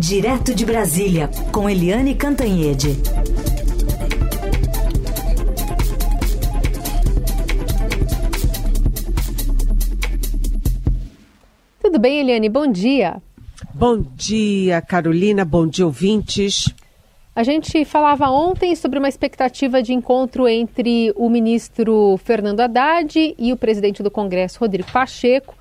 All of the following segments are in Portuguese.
Direto de Brasília, com Eliane Cantanhede. Tudo bem, Eliane? Bom dia. Bom dia, Carolina. Bom dia, ouvintes. A gente falava ontem sobre uma expectativa de encontro entre o ministro Fernando Haddad e o presidente do Congresso, Rodrigo Pacheco,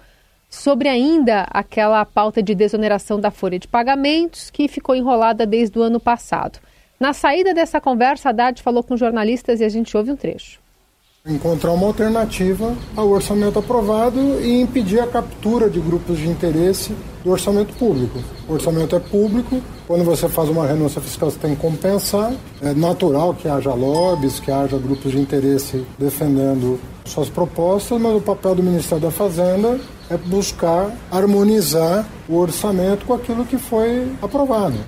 sobre ainda aquela pauta de desoneração da folha de pagamentos que ficou enrolada desde o ano passado. Na saída dessa conversa, Haddad falou com jornalistas e a gente ouve um trecho. Encontrar uma alternativa ao orçamento aprovado e impedir a captura de grupos de interesse do orçamento público. O orçamento é público, quando você faz uma renúncia fiscal, você tem que compensar. É natural que haja lobbies, que haja grupos de interesse defendendo suas propostas, mas o papel do Ministério da Fazenda é buscar harmonizar o orçamento com aquilo que foi aprovado. O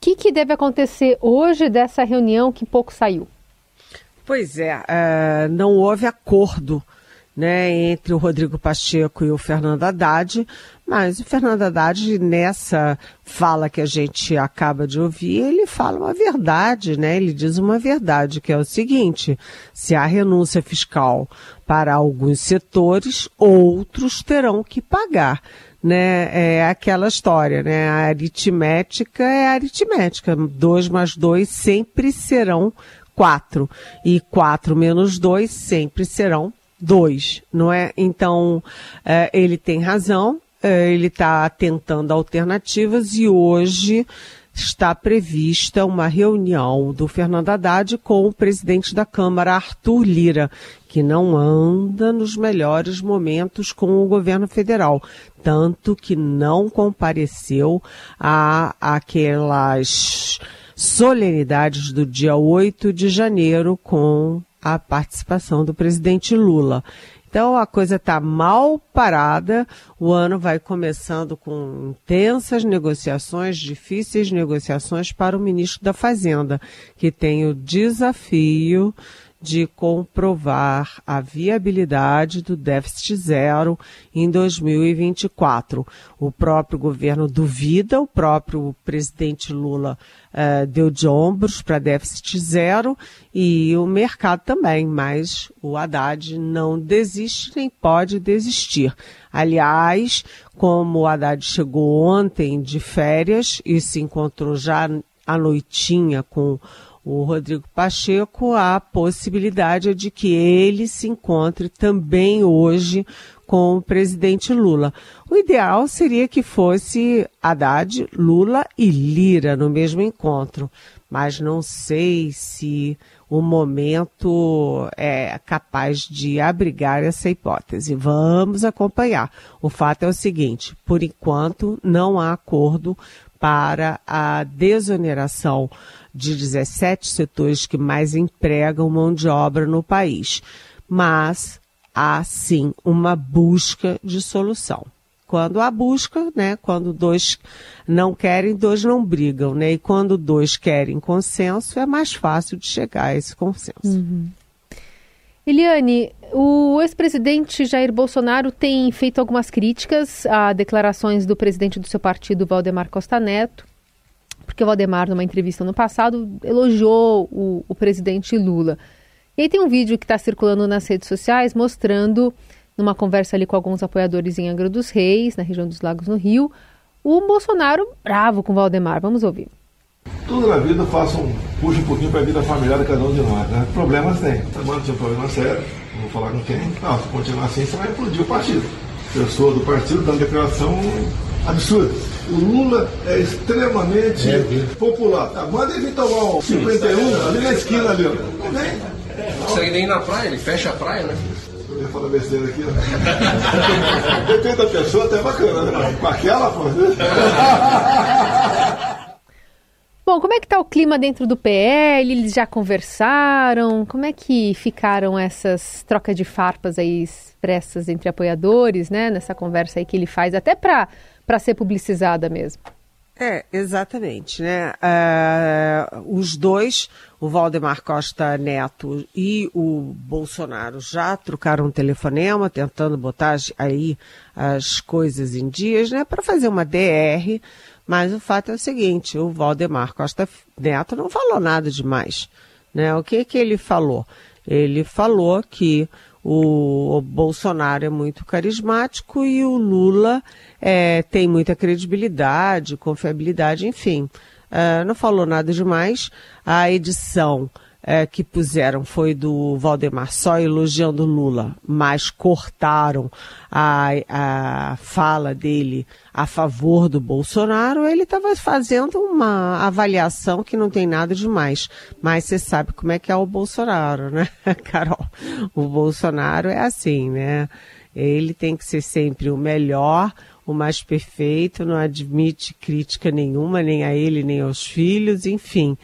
que, que deve acontecer hoje dessa reunião que pouco saiu? Pois é, uh, não houve acordo né, entre o Rodrigo Pacheco e o Fernando Haddad, mas o Fernando Haddad, nessa fala que a gente acaba de ouvir, ele fala uma verdade, né? Ele diz uma verdade, que é o seguinte: se há renúncia fiscal para alguns setores, outros terão que pagar. Né, é aquela história, né? A aritmética é aritmética. Dois mais dois sempre serão 4. E 4 menos 2 sempre serão 2, não é? Então, é, ele tem razão, é, ele está tentando alternativas e hoje está prevista uma reunião do Fernando Haddad com o presidente da Câmara, Arthur Lira, que não anda nos melhores momentos com o governo federal, tanto que não compareceu a aquelas solenidades do dia 8 de janeiro com a participação do presidente Lula. Então a coisa está mal parada, o ano vai começando com intensas negociações, difíceis negociações para o ministro da Fazenda, que tem o desafio de comprovar a viabilidade do déficit zero em 2024. O próprio governo duvida, o próprio presidente Lula uh, deu de ombros para déficit zero e o mercado também, mas o Haddad não desiste nem pode desistir. Aliás, como o Haddad chegou ontem de férias e se encontrou já à noitinha com o Rodrigo Pacheco, a possibilidade de que ele se encontre também hoje com o presidente Lula. O ideal seria que fosse Haddad, Lula e Lira no mesmo encontro, mas não sei se o momento é capaz de abrigar essa hipótese. Vamos acompanhar. O fato é o seguinte: por enquanto, não há acordo para a desoneração de 17 setores que mais empregam mão de obra no país. Mas há sim uma busca de solução. Quando há busca, né, quando dois não querem, dois não brigam, né? E quando dois querem consenso, é mais fácil de chegar a esse consenso. Uhum. Eliane, o ex-presidente Jair Bolsonaro tem feito algumas críticas a declarações do presidente do seu partido, Valdemar Costa Neto, porque o Valdemar, numa entrevista no passado, elogiou o, o presidente Lula. E aí tem um vídeo que está circulando nas redes sociais mostrando, numa conversa ali com alguns apoiadores em Angra dos Reis, na região dos Lagos, no Rio, o Bolsonaro bravo com o Valdemar. Vamos ouvir. Tudo na vida faça um, puxa um pouquinho para a vida familiar de cada um de nós, né? Problemas tem. Mano, tinha um problema sério, não vou falar com quem. Não, se continuar assim, você vai implodir o partido. Pessoa do partido dando declaração absurda. O Lula é extremamente é, popular. Tá, manda ele tomar um 51 ali na esquina ali, ó. Não vem. Não consegue nem ir na praia, ele fecha a praia, né? Eu ia falar besteira aqui, né? Depende da pessoa, até bacana, né? Com aquela, pô. Bom, como é que está o clima dentro do PL? Eles já conversaram? Como é que ficaram essas trocas de farpas aí expressas entre apoiadores, né? Nessa conversa aí que ele faz, até para ser publicizada mesmo. É, exatamente, né? Uh, os dois, o Valdemar Costa Neto e o Bolsonaro, já trocaram um telefonema, tentando botar aí as coisas em dias, né? Para fazer uma DR, mas o fato é o seguinte, o Valdemar Costa Neto não falou nada demais, né? O que que ele falou? Ele falou que o Bolsonaro é muito carismático e o Lula é, tem muita credibilidade, confiabilidade, enfim. Uh, não falou nada demais. A edição é, que puseram foi do Valdemar só elogiando Lula, mas cortaram a, a fala dele a favor do Bolsonaro, ele estava fazendo uma avaliação que não tem nada demais. Mas você sabe como é que é o Bolsonaro, né, Carol? O Bolsonaro é assim, né? Ele tem que ser sempre o melhor, o mais perfeito, não admite crítica nenhuma, nem a ele, nem aos filhos, enfim.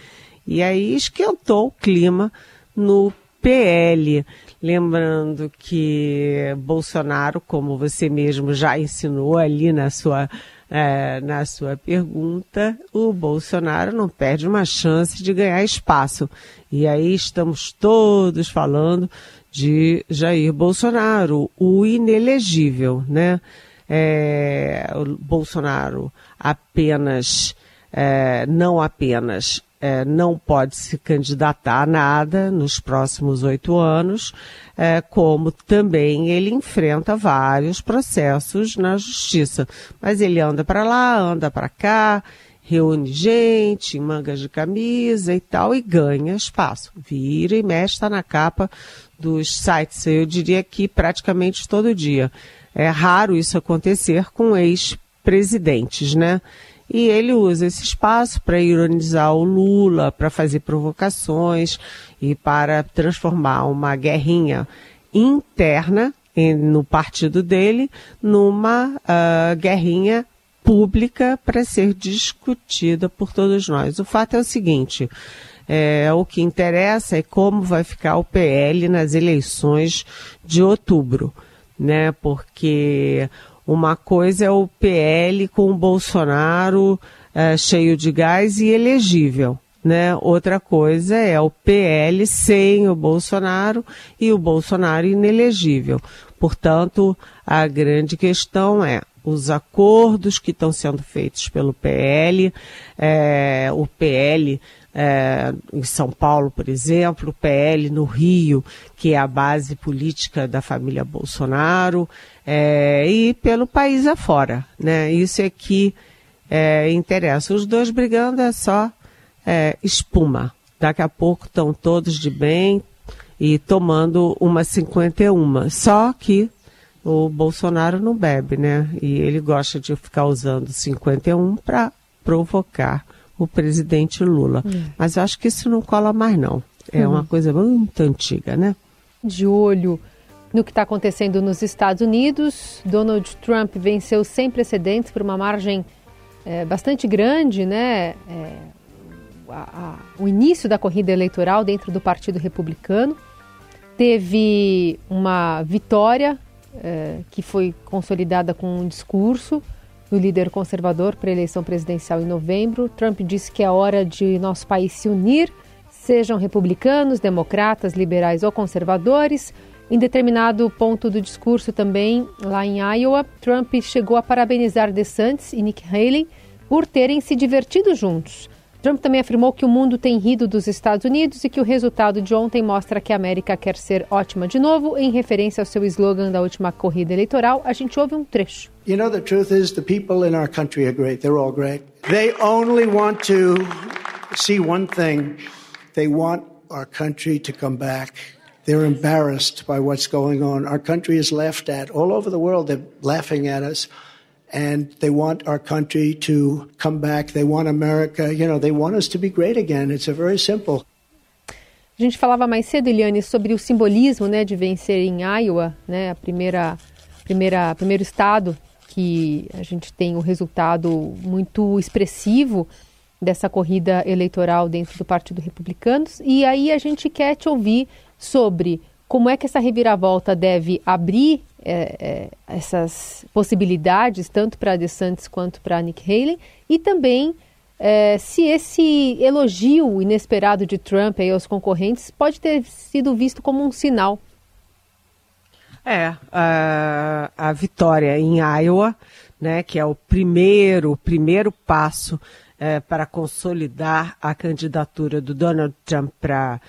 E aí esquentou o clima no PL. Lembrando que Bolsonaro, como você mesmo já ensinou ali na sua, é, na sua pergunta, o Bolsonaro não perde uma chance de ganhar espaço. E aí estamos todos falando de Jair Bolsonaro, o inelegível, né? É, o Bolsonaro apenas, é, não apenas é, não pode se candidatar a nada nos próximos oito anos, é, como também ele enfrenta vários processos na justiça. Mas ele anda para lá, anda para cá, reúne gente, mangas de camisa e tal, e ganha espaço. Vira e mexe, está na capa dos sites, eu diria que praticamente todo dia. É raro isso acontecer com ex-presidentes, né? E ele usa esse espaço para ironizar o Lula, para fazer provocações e para transformar uma guerrinha interna no partido dele numa uh, guerrinha pública para ser discutida por todos nós. O fato é o seguinte: é, o que interessa é como vai ficar o PL nas eleições de outubro, né? Porque uma coisa é o PL com o Bolsonaro é, cheio de gás e elegível. Né? Outra coisa é o PL sem o Bolsonaro e o Bolsonaro inelegível. Portanto, a grande questão é os acordos que estão sendo feitos pelo PL, é, o PL é, em São Paulo, por exemplo, o PL no Rio, que é a base política da família Bolsonaro, é, e pelo país afora. Né? Isso é que é, interessa. Os dois brigando é só é, espuma. Daqui a pouco estão todos de bem e tomando uma 51. Só que o Bolsonaro não bebe, né? E ele gosta de ficar usando 51 para provocar o presidente Lula. Hum. Mas eu acho que isso não cola mais, não. É hum. uma coisa muito antiga, né? De olho no que está acontecendo nos Estados Unidos, Donald Trump venceu sem precedentes por uma margem é, bastante grande, né? É, a, a, o início da corrida eleitoral dentro do Partido Republicano. Teve uma vitória é, que foi consolidada com um discurso do líder conservador para a eleição presidencial em novembro. Trump disse que é hora de nosso país se unir, sejam republicanos, democratas, liberais ou conservadores. Em determinado ponto do discurso também, lá em Iowa, Trump chegou a parabenizar DeSantis e Nick Haley por terem se divertido juntos. Trump também afirmou que o mundo tem rido dos Estados Unidos e que o resultado de ontem mostra que a América quer ser ótima de novo, em referência ao seu slogan da última corrida eleitoral. A gente ouve um trecho. You know, the truth is, the people in our country are great. They're all great. They only want to see one thing they want our country to come back. They're embarrassed by what's going on. Our country is laughed at all over the world. They're laughing at us. And they want our country to come back. They want America, you know, they want us to be great again. It's a very simple. A gente falava mais cedo, Eliane, sobre o simbolismo, né, de vencer em Iowa, né, a primeira, primeira, primeiro estado que a gente tem o um resultado muito expressivo dessa corrida eleitoral dentro do Partido Republicano. E aí a gente quer te ouvir sobre como é que essa reviravolta deve abrir é, é, essas possibilidades, tanto para DeSantis quanto para Nick Haley, e também é, se esse elogio inesperado de Trump aí aos concorrentes pode ter sido visto como um sinal. É, a, a vitória em Iowa, né, que é o primeiro, primeiro passo é, para consolidar a candidatura do Donald Trump para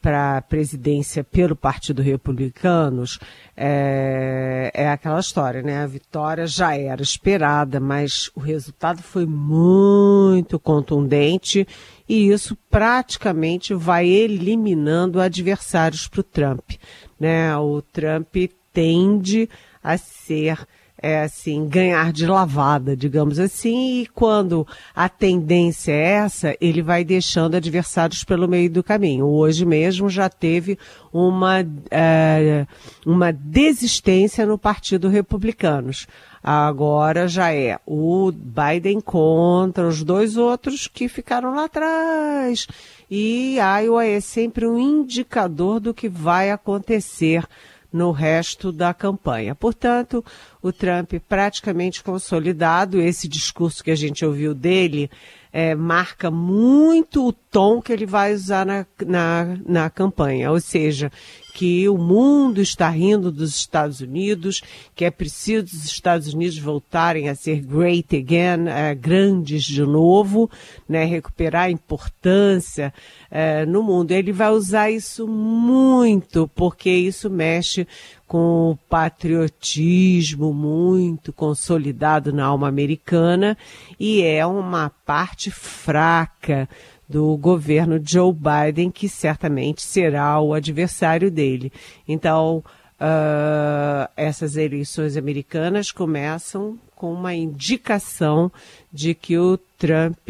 para a presidência pelo Partido Republicanos é, é, aquela história, né? A vitória já era esperada, mas o resultado foi muito contundente e isso praticamente vai eliminando adversários para o Trump, né? O Trump tende a ser é assim, ganhar de lavada, digamos assim, e quando a tendência é essa, ele vai deixando adversários pelo meio do caminho. Hoje mesmo já teve uma, é, uma desistência no Partido Republicanos. Agora já é o Biden contra os dois outros que ficaram lá atrás. E Iowa é sempre um indicador do que vai acontecer no resto da campanha. Portanto, o Trump praticamente consolidado, esse discurso que a gente ouviu dele é, marca muito o tom que ele vai usar na, na, na campanha, ou seja, que o mundo está rindo dos Estados Unidos, que é preciso os Estados Unidos voltarem a ser great again, é, grandes de novo, né, recuperar a importância é, no mundo. Ele vai usar isso muito, porque isso mexe com o patriotismo muito consolidado na alma americana e é uma parte fraca do governo Joe Biden, que certamente será o adversário dele. Então, uh, essas eleições americanas começam com uma indicação de que o Trump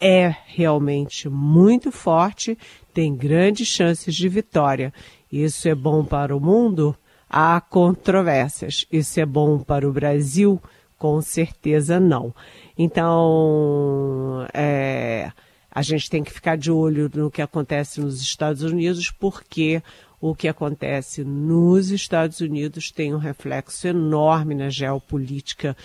é realmente muito forte, tem grandes chances de vitória. Isso é bom para o mundo? Há controvérsias. Isso é bom para o Brasil? Com certeza não. Então, a gente tem que ficar de olho no que acontece nos Estados Unidos, porque o que acontece nos Estados Unidos tem um reflexo enorme na geopolítica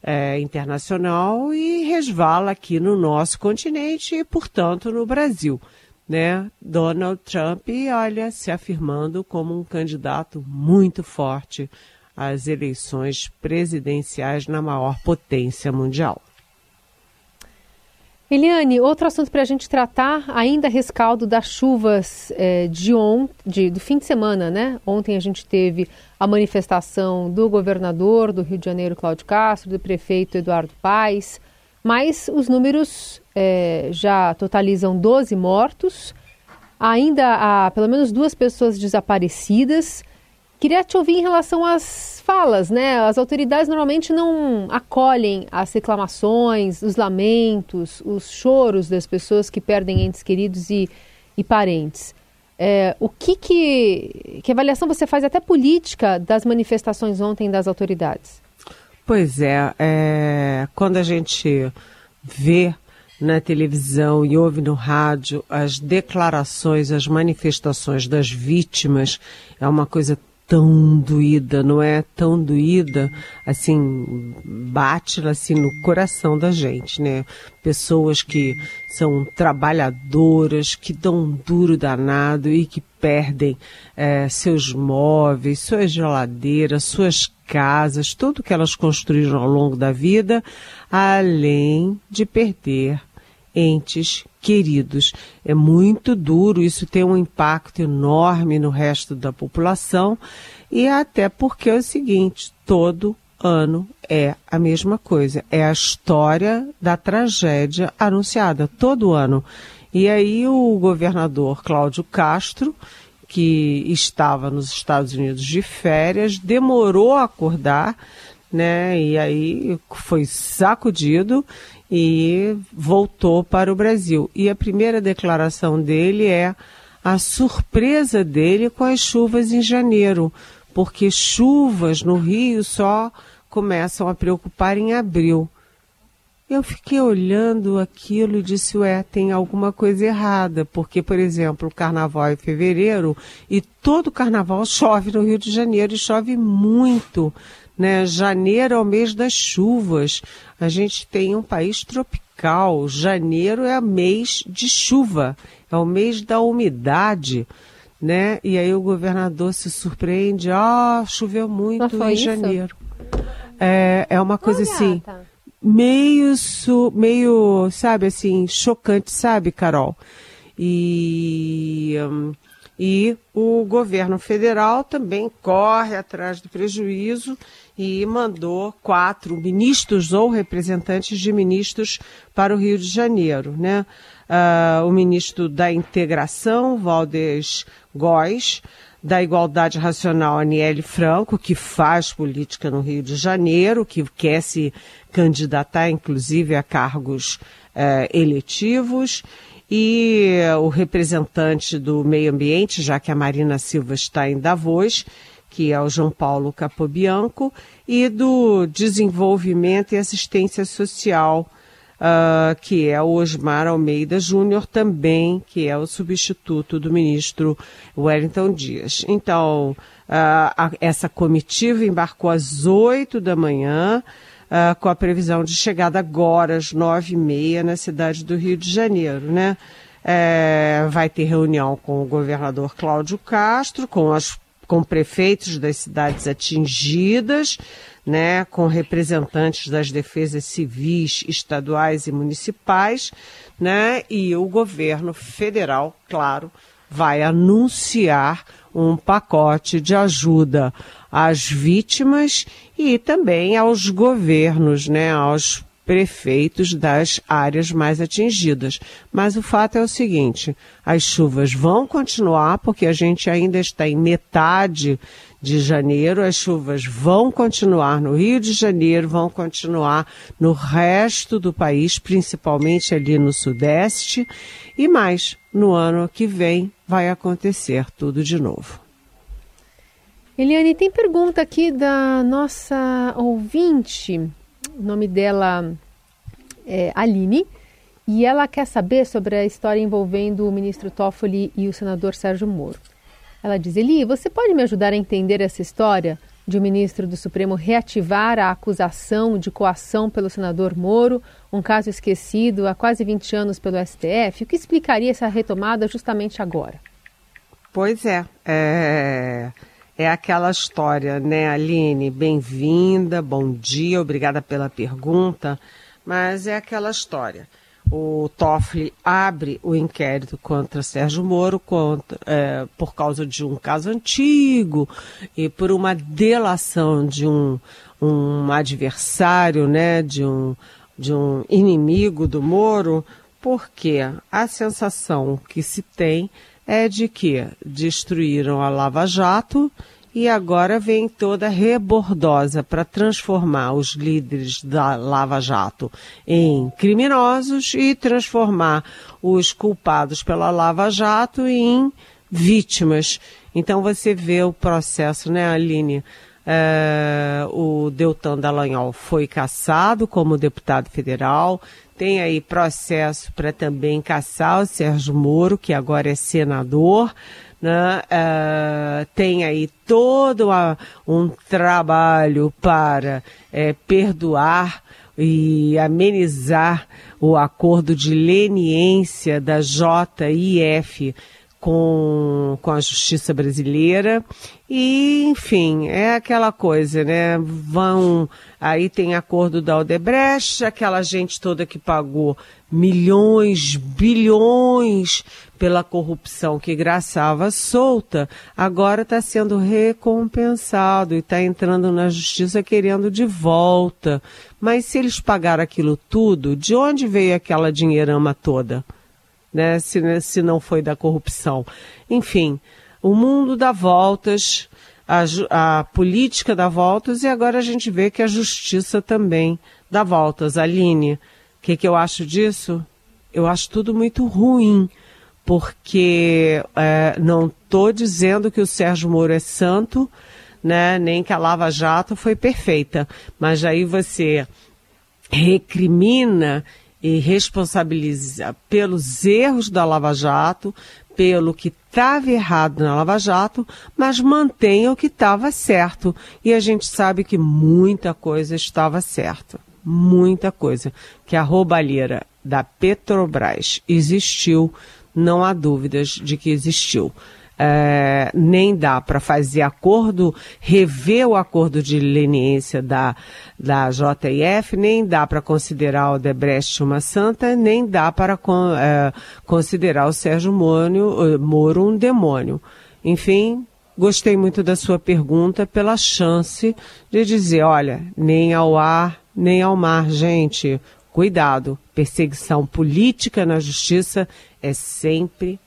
é, internacional e resvala aqui no nosso continente e, portanto, no Brasil. Né? Donald Trump, olha, se afirmando como um candidato muito forte às eleições presidenciais na maior potência mundial. Eliane, outro assunto para a gente tratar, ainda rescaldo das chuvas é, de ontem, do fim de semana, né? Ontem a gente teve a manifestação do governador do Rio de Janeiro, Cláudio Castro, do prefeito Eduardo Paes, mas os números é, já totalizam 12 mortos, ainda há pelo menos duas pessoas desaparecidas. Queria te ouvir em relação às falas, né? As autoridades normalmente não acolhem as reclamações, os lamentos, os choros das pessoas que perdem entes queridos e, e parentes. É, o que, que, que avaliação você faz até política das manifestações ontem das autoridades? Pois é, é quando a gente vê na televisão e ouve no rádio as declarações, as manifestações das vítimas, é uma coisa tão doída, não é tão doída, assim, bate assim no coração da gente, né? Pessoas que são trabalhadoras, que dão um duro danado e que perdem é, seus móveis, suas geladeiras, suas casas, tudo que elas construíram ao longo da vida, além de perder entes queridos. É muito duro, isso tem um impacto enorme no resto da população e até porque é o seguinte, todo ano é a mesma coisa, é a história da tragédia anunciada todo ano. E aí o governador Cláudio Castro, que estava nos Estados Unidos de férias, demorou a acordar, né? E aí foi sacudido e voltou para o Brasil. E a primeira declaração dele é a surpresa dele com as chuvas em janeiro, porque chuvas no Rio só começam a preocupar em abril. Eu fiquei olhando aquilo e disse, ué, tem alguma coisa errada, porque, por exemplo, o carnaval é em fevereiro e todo carnaval chove no Rio de Janeiro e chove muito. Né? Janeiro é o mês das chuvas. A gente tem um país tropical. Janeiro é o mês de chuva, é o mês da umidade. Né? E aí o governador se surpreende, ah, choveu muito em isso? janeiro. É, é uma coisa assim. Tá meio, su, meio, sabe, assim, chocante, sabe, Carol? E, um, e o governo federal também corre atrás do prejuízo e mandou quatro ministros ou representantes de ministros para o Rio de Janeiro, né? Uh, o ministro da Integração, Valdes Góes, da Igualdade Racional, Aniele Franco, que faz política no Rio de Janeiro, que quer se candidatar, inclusive, a cargos eh, eletivos, e o representante do meio ambiente, já que a Marina Silva está em Davos, que é o João Paulo Capobianco, e do desenvolvimento e assistência social, uh, que é o Osmar Almeida Júnior, também, que é o substituto do ministro Wellington Dias. Então, uh, a, essa comitiva embarcou às oito da manhã, uh, com a previsão de chegada agora às nove e meia na cidade do Rio de Janeiro, né? É, vai ter reunião com o governador Cláudio Castro, com as com prefeitos das cidades atingidas, né, com representantes das defesas civis, estaduais e municipais, né, e o governo federal, claro, vai anunciar um pacote de ajuda às vítimas e também aos governos, né, aos prefeitos das áreas mais atingidas. Mas o fato é o seguinte: as chuvas vão continuar, porque a gente ainda está em metade de janeiro, as chuvas vão continuar no Rio de Janeiro, vão continuar no resto do país, principalmente ali no Sudeste, e mais, no ano que vem vai acontecer tudo de novo. Eliane, tem pergunta aqui da nossa ouvinte. O nome dela é Aline. E ela quer saber sobre a história envolvendo o ministro Toffoli e o senador Sérgio Moro. Ela diz: Eli, você pode me ajudar a entender essa história de o ministro do Supremo reativar a acusação de coação pelo senador Moro, um caso esquecido há quase 20 anos pelo STF? O que explicaria essa retomada justamente agora? Pois é, é, é aquela história, né, Aline? Bem-vinda, bom dia, obrigada pela pergunta, mas é aquela história o Toffoli abre o inquérito contra Sérgio Moro contra, é, por causa de um caso antigo e por uma delação de um, um adversário, né, de um, de um inimigo do Moro, porque a sensação que se tem é de que destruíram a Lava Jato e agora vem toda rebordosa para transformar os líderes da Lava Jato em criminosos e transformar os culpados pela Lava Jato em vítimas. Então você vê o processo, né, Aline? É, o Deltan Dallagnol foi caçado como deputado federal, tem aí processo para também caçar o Sérgio Moro, que agora é senador né, uh, tem aí todo um trabalho para é, perdoar e amenizar o acordo de leniência da JIF com, com a justiça brasileira. E, enfim, é aquela coisa, né? Vão. Aí tem acordo da Odebrecht, aquela gente toda que pagou milhões, bilhões pela corrupção que graçava solta, agora está sendo recompensado e está entrando na justiça querendo de volta. Mas se eles pagaram aquilo tudo, de onde veio aquela dinheirama toda? Né? Se, se não foi da corrupção. Enfim, o mundo dá voltas, a, a política dá voltas e agora a gente vê que a justiça também dá voltas. Aline, o que, que eu acho disso? Eu acho tudo muito ruim porque é, não estou dizendo que o Sérgio Moro é santo, né, nem que a Lava Jato foi perfeita, mas aí você recrimina e responsabiliza pelos erros da Lava Jato, pelo que estava errado na Lava Jato, mas mantém o que estava certo. E a gente sabe que muita coisa estava certa. Muita coisa. Que a roubalheira da Petrobras existiu, não há dúvidas de que existiu é, nem dá para fazer acordo, rever o acordo de leniência da, da JF, nem dá para considerar o Debrecht uma santa, nem dá para con, é, considerar o Sérgio Moro, Moro um demônio. Enfim, gostei muito da sua pergunta pela chance de dizer, olha, nem ao ar, nem ao mar, gente. Cuidado, perseguição política na justiça é sempre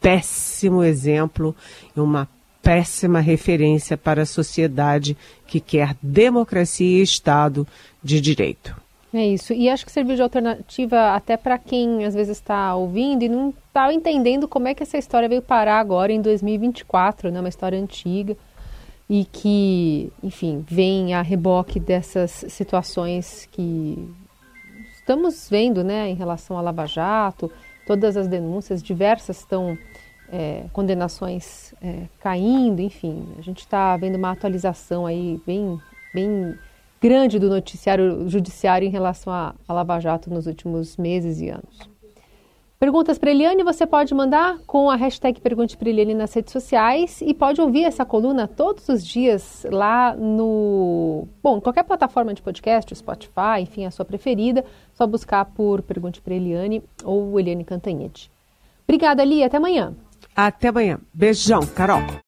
péssimo exemplo e uma péssima referência para a sociedade que quer democracia e Estado de direito. É isso. E acho que serviu de alternativa até para quem às vezes está ouvindo e não está entendendo como é que essa história veio parar agora em 2024, né? Uma história antiga e que, enfim, vem a reboque dessas situações que estamos vendo, né, em relação à Lava Jato, todas as denúncias diversas estão é, condenações é, caindo, enfim, a gente está vendo uma atualização aí bem, bem grande do noticiário judiciário em relação à Lava Jato nos últimos meses e anos. Perguntas para Eliane você pode mandar com a hashtag Pergunte para Eliane nas redes sociais e pode ouvir essa coluna todos os dias lá no. Bom, qualquer plataforma de podcast, Spotify, enfim, a sua preferida, só buscar por Pergunte para Eliane ou Eliane Cantanhede. Obrigada, Lia. Até amanhã. Até amanhã. Beijão, Carol.